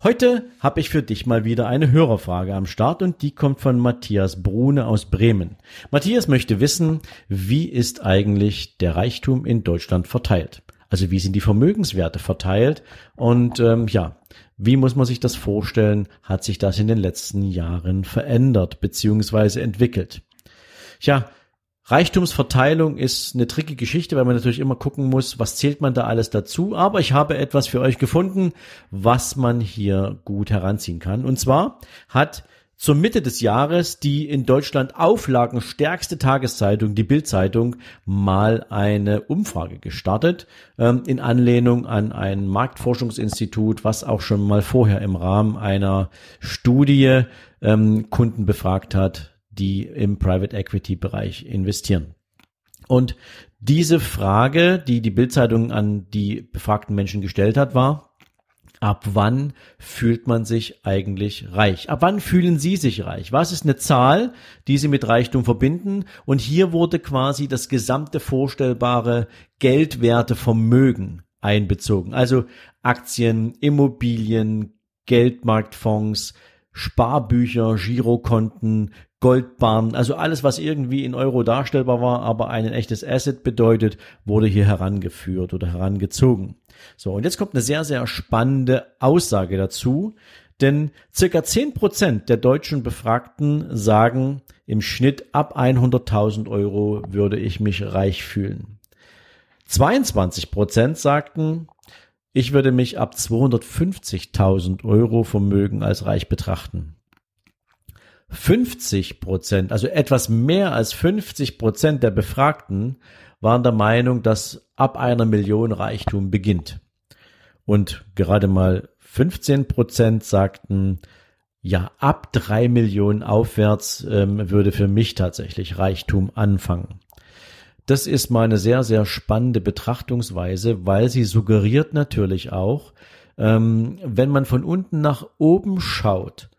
Heute habe ich für dich mal wieder eine Hörerfrage am Start und die kommt von Matthias Brune aus Bremen. Matthias möchte wissen, wie ist eigentlich der Reichtum in Deutschland verteilt? Also wie sind die Vermögenswerte verteilt? Und ähm, ja, wie muss man sich das vorstellen? Hat sich das in den letzten Jahren verändert bzw. entwickelt? Ja, Reichtumsverteilung ist eine tricky Geschichte, weil man natürlich immer gucken muss, was zählt man da alles dazu. Aber ich habe etwas für euch gefunden, was man hier gut heranziehen kann. Und zwar hat zur Mitte des Jahres die in Deutschland auflagenstärkste Tageszeitung, die Bildzeitung, mal eine Umfrage gestartet, ähm, in Anlehnung an ein Marktforschungsinstitut, was auch schon mal vorher im Rahmen einer Studie ähm, Kunden befragt hat, die im Private Equity Bereich investieren. Und diese Frage, die die Bildzeitung an die befragten Menschen gestellt hat, war, ab wann fühlt man sich eigentlich reich? Ab wann fühlen Sie sich reich? Was ist eine Zahl, die Sie mit Reichtum verbinden? Und hier wurde quasi das gesamte vorstellbare geldwerte Vermögen einbezogen. Also Aktien, Immobilien, Geldmarktfonds, Sparbücher, Girokonten, Goldbarren, also alles, was irgendwie in Euro darstellbar war, aber ein echtes Asset bedeutet, wurde hier herangeführt oder herangezogen. So, und jetzt kommt eine sehr, sehr spannende Aussage dazu, denn circa zehn Prozent der deutschen Befragten sagen im Schnitt ab 100.000 Euro würde ich mich reich fühlen. 22 Prozent sagten, ich würde mich ab 250.000 Euro Vermögen als reich betrachten. 50 Prozent, also etwas mehr als 50 Prozent der Befragten waren der Meinung, dass ab einer Million Reichtum beginnt. Und gerade mal 15 Prozent sagten, ja, ab drei Millionen aufwärts ähm, würde für mich tatsächlich Reichtum anfangen. Das ist mal eine sehr, sehr spannende Betrachtungsweise, weil sie suggeriert natürlich auch, ähm, wenn man von unten nach oben schaut,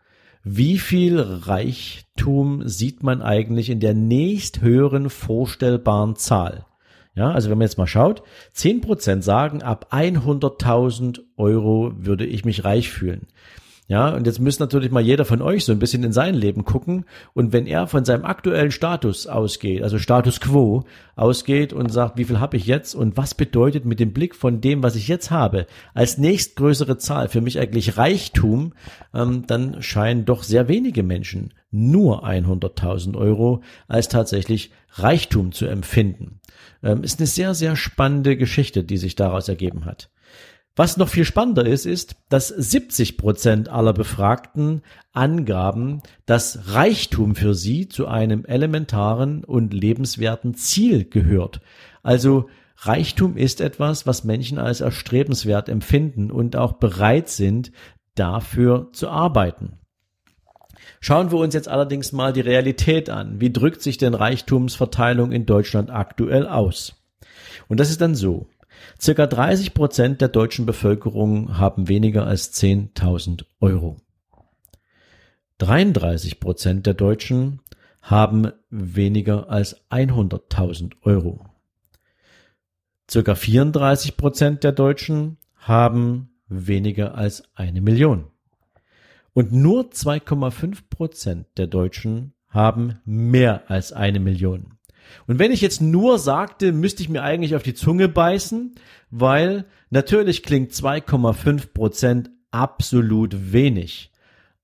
wie viel Reichtum sieht man eigentlich in der nächsthöheren vorstellbaren Zahl? Ja, also wenn man jetzt mal schaut, zehn Prozent sagen, ab 100.000 Euro würde ich mich reich fühlen. Ja, und jetzt müsste natürlich mal jeder von euch so ein bisschen in sein Leben gucken. Und wenn er von seinem aktuellen Status ausgeht, also Status quo ausgeht und sagt, wie viel habe ich jetzt und was bedeutet mit dem Blick von dem, was ich jetzt habe, als nächstgrößere Zahl für mich eigentlich Reichtum, ähm, dann scheinen doch sehr wenige Menschen nur 100.000 Euro als tatsächlich Reichtum zu empfinden. Ähm, ist eine sehr, sehr spannende Geschichte, die sich daraus ergeben hat. Was noch viel spannender ist, ist, dass 70 Prozent aller Befragten angaben, dass Reichtum für sie zu einem elementaren und lebenswerten Ziel gehört. Also Reichtum ist etwas, was Menschen als erstrebenswert empfinden und auch bereit sind, dafür zu arbeiten. Schauen wir uns jetzt allerdings mal die Realität an. Wie drückt sich denn Reichtumsverteilung in Deutschland aktuell aus? Und das ist dann so. Circa 30 Prozent der deutschen Bevölkerung haben weniger als 10.000 Euro. 33 Prozent der Deutschen haben weniger als 100.000 Euro. Circa 34 Prozent der Deutschen haben weniger als eine Million. Und nur 2,5 Prozent der Deutschen haben mehr als eine Million. Und wenn ich jetzt nur sagte, müsste ich mir eigentlich auf die Zunge beißen, weil natürlich klingt 2,5 Prozent absolut wenig.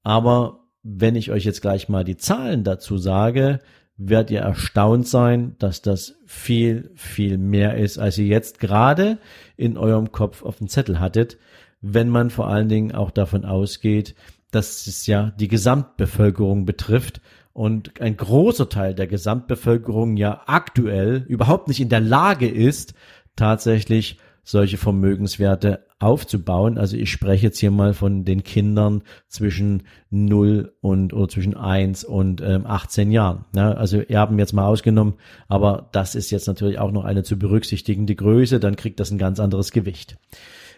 Aber wenn ich euch jetzt gleich mal die Zahlen dazu sage, werdet ihr erstaunt sein, dass das viel, viel mehr ist, als ihr jetzt gerade in eurem Kopf auf dem Zettel hattet, wenn man vor allen Dingen auch davon ausgeht, dass es ja die Gesamtbevölkerung betrifft und ein großer Teil der Gesamtbevölkerung ja aktuell überhaupt nicht in der Lage ist, tatsächlich solche Vermögenswerte aufzubauen. Also ich spreche jetzt hier mal von den Kindern zwischen 0 und oder zwischen 1 und ähm, 18 Jahren. Ja, also Erben jetzt mal ausgenommen, aber das ist jetzt natürlich auch noch eine zu berücksichtigende Größe, dann kriegt das ein ganz anderes Gewicht.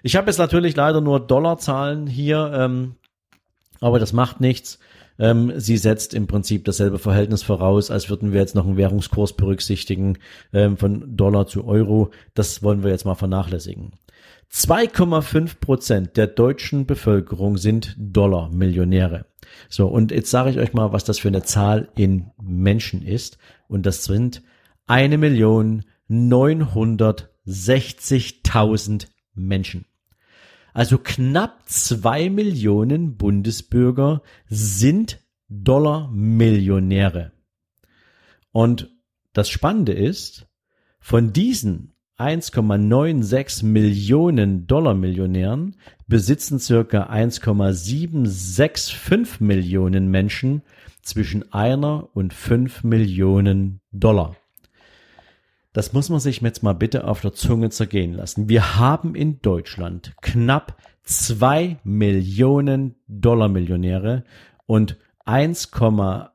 Ich habe jetzt natürlich leider nur Dollarzahlen hier, ähm, aber das macht nichts. Ähm, sie setzt im Prinzip dasselbe Verhältnis voraus, als würden wir jetzt noch einen Währungskurs berücksichtigen ähm, von Dollar zu Euro. Das wollen wir jetzt mal vernachlässigen. 2,5 Prozent der deutschen Bevölkerung sind Dollar-Millionäre. So, und jetzt sage ich euch mal, was das für eine Zahl in Menschen ist. Und das sind eine Million neunhundertsechzigtausend Menschen. Also knapp zwei Millionen Bundesbürger sind Dollar-Millionäre. Und das Spannende ist, von diesen 1,96 Millionen Dollar-Millionären besitzen circa 1,765 Millionen Menschen zwischen einer und fünf Millionen Dollar. Das muss man sich jetzt mal bitte auf der Zunge zergehen lassen. Wir haben in Deutschland knapp zwei Millionen Dollar Millionäre und 1,8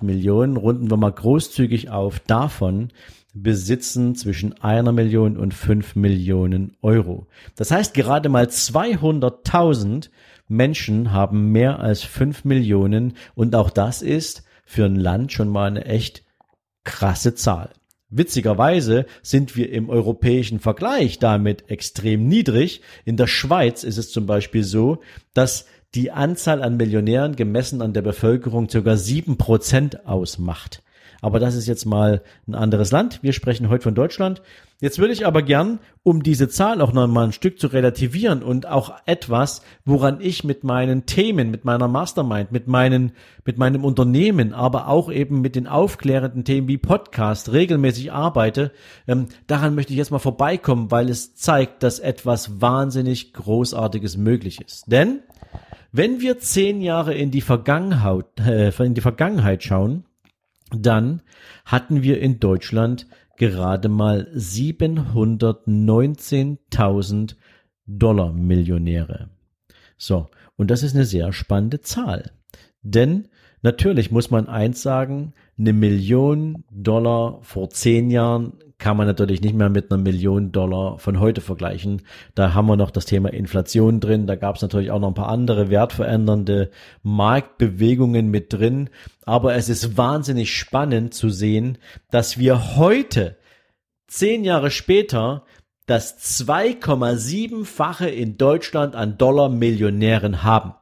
Millionen, runden wir mal großzügig auf, davon besitzen zwischen einer Million und fünf Millionen Euro. Das heißt, gerade mal 200.000 Menschen haben mehr als fünf Millionen und auch das ist für ein Land schon mal eine echt krasse Zahl. Witzigerweise sind wir im europäischen Vergleich damit extrem niedrig. In der Schweiz ist es zum Beispiel so, dass die Anzahl an Millionären gemessen an der Bevölkerung sieben Prozent ausmacht. Aber das ist jetzt mal ein anderes Land. Wir sprechen heute von Deutschland. Jetzt würde ich aber gern, um diese Zahl auch noch mal ein Stück zu relativieren und auch etwas, woran ich mit meinen Themen, mit meiner Mastermind, mit meinen, mit meinem Unternehmen, aber auch eben mit den aufklärenden Themen wie Podcast regelmäßig arbeite, ähm, daran möchte ich jetzt mal vorbeikommen, weil es zeigt, dass etwas wahnsinnig Großartiges möglich ist. Denn wenn wir zehn Jahre in die Vergangenheit, äh, in die Vergangenheit schauen, dann hatten wir in Deutschland gerade mal 719.000 Dollar Millionäre. So, und das ist eine sehr spannende Zahl. Denn natürlich muss man eins sagen, eine Million Dollar vor zehn Jahren kann man natürlich nicht mehr mit einer Million Dollar von heute vergleichen. Da haben wir noch das Thema Inflation drin. Da gab es natürlich auch noch ein paar andere wertverändernde Marktbewegungen mit drin. Aber es ist wahnsinnig spannend zu sehen, dass wir heute, zehn Jahre später, das 2,7-fache in Deutschland an Dollar Millionären haben.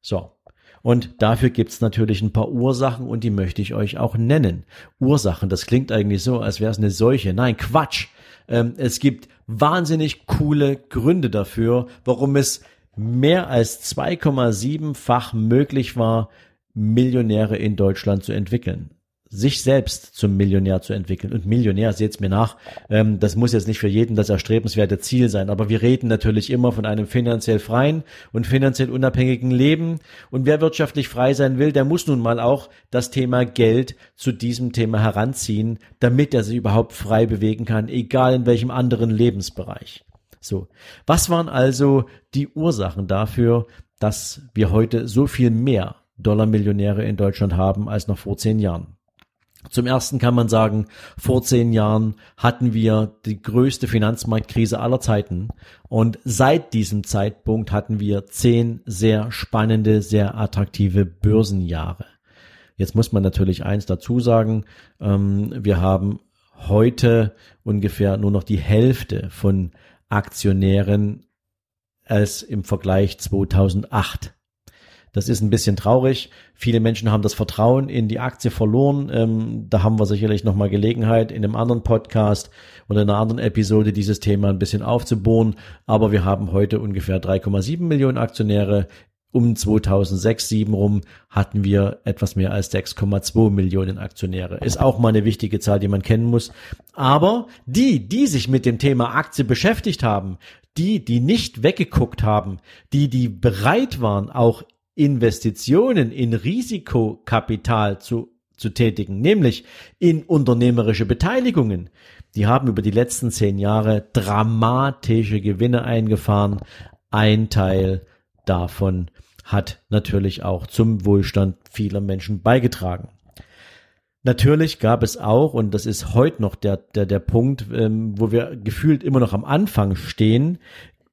So. Und dafür gibt's natürlich ein paar Ursachen und die möchte ich euch auch nennen. Ursachen, das klingt eigentlich so, als wäre es eine Seuche. Nein, Quatsch. Ähm, es gibt wahnsinnig coole Gründe dafür, warum es mehr als 2,7-fach möglich war, Millionäre in Deutschland zu entwickeln sich selbst zum Millionär zu entwickeln. Und Millionär, seht's mir nach, ähm, das muss jetzt nicht für jeden das erstrebenswerte Ziel sein, aber wir reden natürlich immer von einem finanziell freien und finanziell unabhängigen Leben. Und wer wirtschaftlich frei sein will, der muss nun mal auch das Thema Geld zu diesem Thema heranziehen, damit er sich überhaupt frei bewegen kann, egal in welchem anderen Lebensbereich. So. Was waren also die Ursachen dafür, dass wir heute so viel mehr Dollar-Millionäre in Deutschland haben als noch vor zehn Jahren? Zum ersten kann man sagen, vor zehn Jahren hatten wir die größte Finanzmarktkrise aller Zeiten und seit diesem Zeitpunkt hatten wir zehn sehr spannende, sehr attraktive Börsenjahre. Jetzt muss man natürlich eins dazu sagen, ähm, wir haben heute ungefähr nur noch die Hälfte von Aktionären als im Vergleich 2008. Das ist ein bisschen traurig. Viele Menschen haben das Vertrauen in die Aktie verloren. Ähm, da haben wir sicherlich nochmal Gelegenheit, in einem anderen Podcast oder in einer anderen Episode dieses Thema ein bisschen aufzubohren. Aber wir haben heute ungefähr 3,7 Millionen Aktionäre. Um 2006, 2007 rum hatten wir etwas mehr als 6,2 Millionen Aktionäre. Ist auch mal eine wichtige Zahl, die man kennen muss. Aber die, die sich mit dem Thema Aktie beschäftigt haben, die, die nicht weggeguckt haben, die, die bereit waren, auch Investitionen in Risikokapital zu, zu tätigen, nämlich in unternehmerische Beteiligungen. die haben über die letzten zehn Jahre dramatische Gewinne eingefahren. Ein Teil davon hat natürlich auch zum Wohlstand vieler Menschen beigetragen. Natürlich gab es auch, und das ist heute noch der, der, der Punkt, ähm, wo wir gefühlt immer noch am Anfang stehen,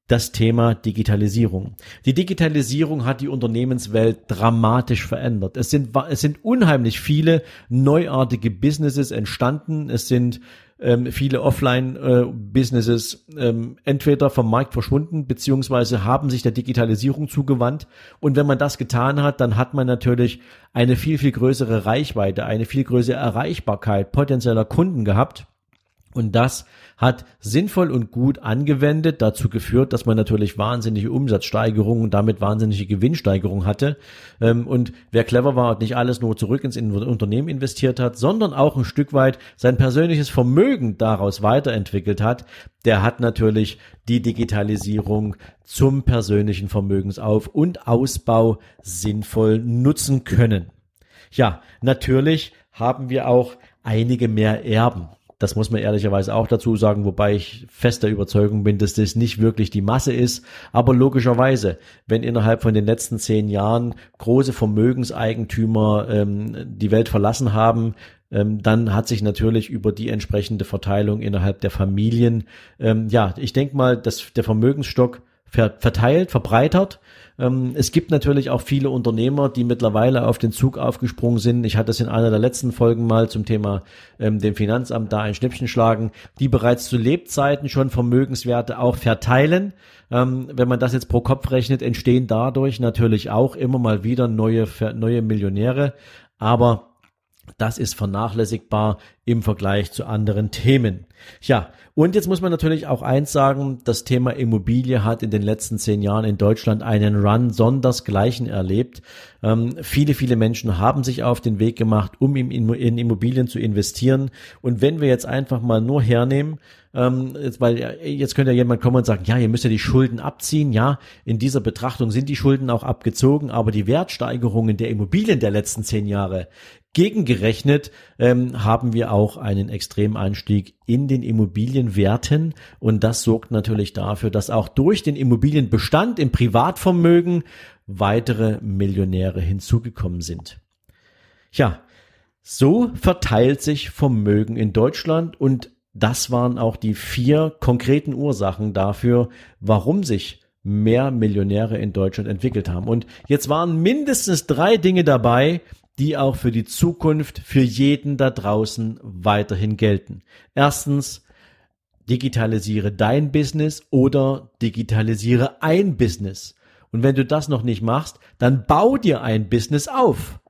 das Thema Digitalisierung. Die Digitalisierung hat die Unternehmenswelt dramatisch verändert. Es sind, es sind unheimlich viele neuartige Businesses entstanden. Es sind ähm, viele Offline-Businesses äh, ähm, entweder vom Markt verschwunden, beziehungsweise haben sich der Digitalisierung zugewandt. Und wenn man das getan hat, dann hat man natürlich eine viel, viel größere Reichweite, eine viel größere Erreichbarkeit potenzieller Kunden gehabt. Und das hat sinnvoll und gut angewendet dazu geführt, dass man natürlich wahnsinnige Umsatzsteigerungen und damit wahnsinnige Gewinnsteigerung hatte. Ähm, und wer clever war und nicht alles nur zurück ins Unternehmen investiert hat, sondern auch ein Stück weit sein persönliches Vermögen daraus weiterentwickelt hat, der hat natürlich die Digitalisierung zum persönlichen Vermögensauf- und Ausbau sinnvoll nutzen können. Ja, natürlich haben wir auch einige mehr Erben. Das muss man ehrlicherweise auch dazu sagen, wobei ich fester Überzeugung bin, dass das nicht wirklich die Masse ist. Aber logischerweise, wenn innerhalb von den letzten zehn Jahren große Vermögenseigentümer ähm, die Welt verlassen haben, ähm, dann hat sich natürlich über die entsprechende Verteilung innerhalb der Familien, ähm, ja, ich denke mal, dass der Vermögensstock verteilt, verbreitert ähm, es gibt natürlich auch viele Unternehmer, die mittlerweile auf den Zug aufgesprungen sind. Ich hatte es in einer der letzten Folgen mal zum Thema ähm, dem Finanzamt da ein Schnippchen schlagen, die bereits zu Lebzeiten schon Vermögenswerte auch verteilen. Ähm, wenn man das jetzt pro Kopf rechnet, entstehen dadurch natürlich auch immer mal wieder neue, neue Millionäre. Aber das ist vernachlässigbar im Vergleich zu anderen Themen. Ja, und jetzt muss man natürlich auch eins sagen, das Thema Immobilie hat in den letzten zehn Jahren in Deutschland einen Run sondersgleichen erlebt. Ähm, viele, viele Menschen haben sich auf den Weg gemacht, um in Immobilien zu investieren. Und wenn wir jetzt einfach mal nur hernehmen, ähm, jetzt, weil jetzt könnte ja jemand kommen und sagen, ja, ihr müsst ja die Schulden abziehen. Ja, in dieser Betrachtung sind die Schulden auch abgezogen, aber die Wertsteigerungen der Immobilien der letzten zehn Jahre Gegengerechnet ähm, haben wir auch einen Extremanstieg in den Immobilienwerten und das sorgt natürlich dafür, dass auch durch den Immobilienbestand im Privatvermögen weitere Millionäre hinzugekommen sind. Ja, so verteilt sich Vermögen in Deutschland und das waren auch die vier konkreten Ursachen dafür, warum sich mehr Millionäre in Deutschland entwickelt haben. Und jetzt waren mindestens drei Dinge dabei, die auch für die Zukunft für jeden da draußen weiterhin gelten. Erstens, digitalisiere dein Business oder digitalisiere ein Business. Und wenn du das noch nicht machst, dann bau dir ein Business auf.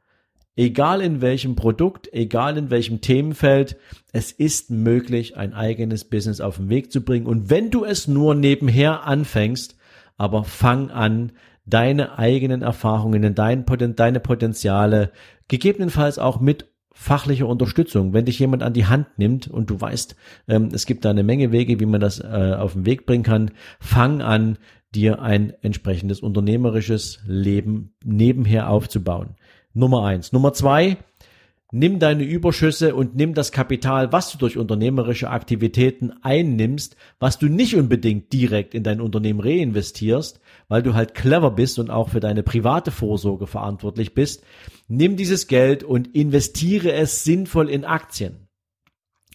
Egal in welchem Produkt, egal in welchem Themenfeld, es ist möglich, ein eigenes Business auf den Weg zu bringen. Und wenn du es nur nebenher anfängst, aber fang an, deine eigenen Erfahrungen, dein, deine Potenziale, gegebenenfalls auch mit fachlicher Unterstützung. Wenn dich jemand an die Hand nimmt und du weißt, ähm, es gibt da eine Menge Wege, wie man das äh, auf den Weg bringen kann, fang an, dir ein entsprechendes unternehmerisches Leben nebenher aufzubauen. Nummer eins. Nummer zwei, nimm deine Überschüsse und nimm das Kapital, was du durch unternehmerische Aktivitäten einnimmst, was du nicht unbedingt direkt in dein Unternehmen reinvestierst, weil du halt clever bist und auch für deine private Vorsorge verantwortlich bist. Nimm dieses Geld und investiere es sinnvoll in Aktien.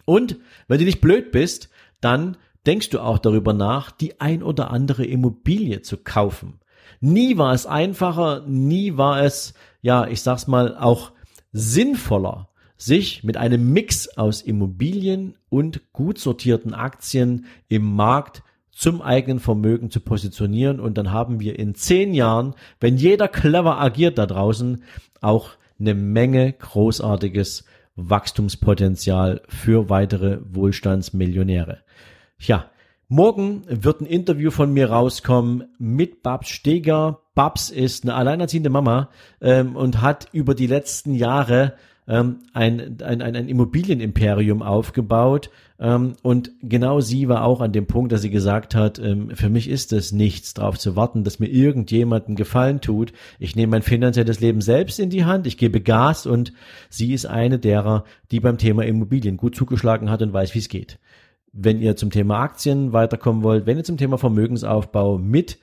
Und wenn du nicht blöd bist, dann denkst du auch darüber nach, die ein oder andere Immobilie zu kaufen. Nie war es einfacher, nie war es, ja, ich sag's mal, auch sinnvoller, sich mit einem Mix aus Immobilien und gut sortierten Aktien im Markt zum eigenen Vermögen zu positionieren. Und dann haben wir in zehn Jahren, wenn jeder clever agiert da draußen, auch eine Menge großartiges Wachstumspotenzial für weitere Wohlstandsmillionäre. Ja, morgen wird ein Interview von mir rauskommen mit Babs Steger. Babs ist eine alleinerziehende Mama ähm, und hat über die letzten Jahre ähm, ein, ein, ein, Immobilienimperium aufgebaut. Ähm, und genau sie war auch an dem Punkt, dass sie gesagt hat, ähm, für mich ist es nichts, darauf zu warten, dass mir irgendjemanden Gefallen tut. Ich nehme mein finanzielles Leben selbst in die Hand, ich gebe Gas und sie ist eine derer, die beim Thema Immobilien gut zugeschlagen hat und weiß, wie es geht. wenn ihr zum Thema Aktien weiterkommen wollt, wenn ihr zum Thema Vermögensaufbau mit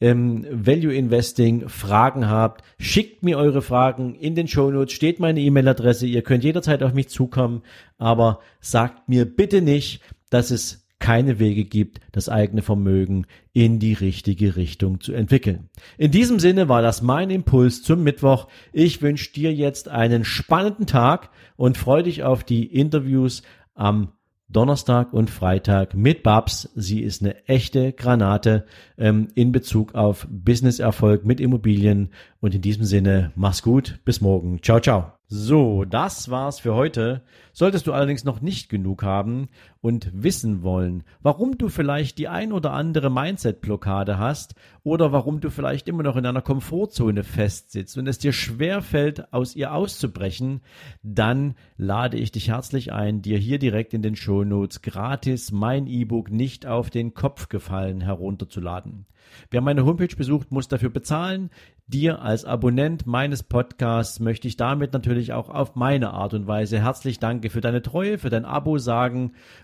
ähm, Value Investing Fragen habt, schickt mir eure Fragen. In den Show Notes steht meine E-Mail-Adresse. Ihr könnt jederzeit auf mich zukommen, aber sagt mir bitte nicht, dass es keine Wege gibt, das eigene Vermögen in die richtige Richtung zu entwickeln. In diesem Sinne war das mein Impuls zum Mittwoch. Ich wünsche dir jetzt einen spannenden Tag und freue dich auf die Interviews am Donnerstag und Freitag mit Babs. Sie ist eine echte Granate ähm, in Bezug auf Businesserfolg mit Immobilien. Und in diesem Sinne, mach's gut. Bis morgen. Ciao, ciao. So, das war's für heute. Solltest du allerdings noch nicht genug haben und wissen wollen, warum du vielleicht die ein oder andere Mindset-Blockade hast oder warum du vielleicht immer noch in einer Komfortzone festsitzt und es dir schwer fällt, aus ihr auszubrechen, dann lade ich dich herzlich ein, dir hier direkt in den Show Notes gratis mein E-Book nicht auf den Kopf gefallen herunterzuladen. Wer meine Homepage besucht, muss dafür bezahlen. Dir als Abonnent meines Podcasts möchte ich damit natürlich auch auf meine Art und Weise herzlich danke für deine Treue, für dein Abo sagen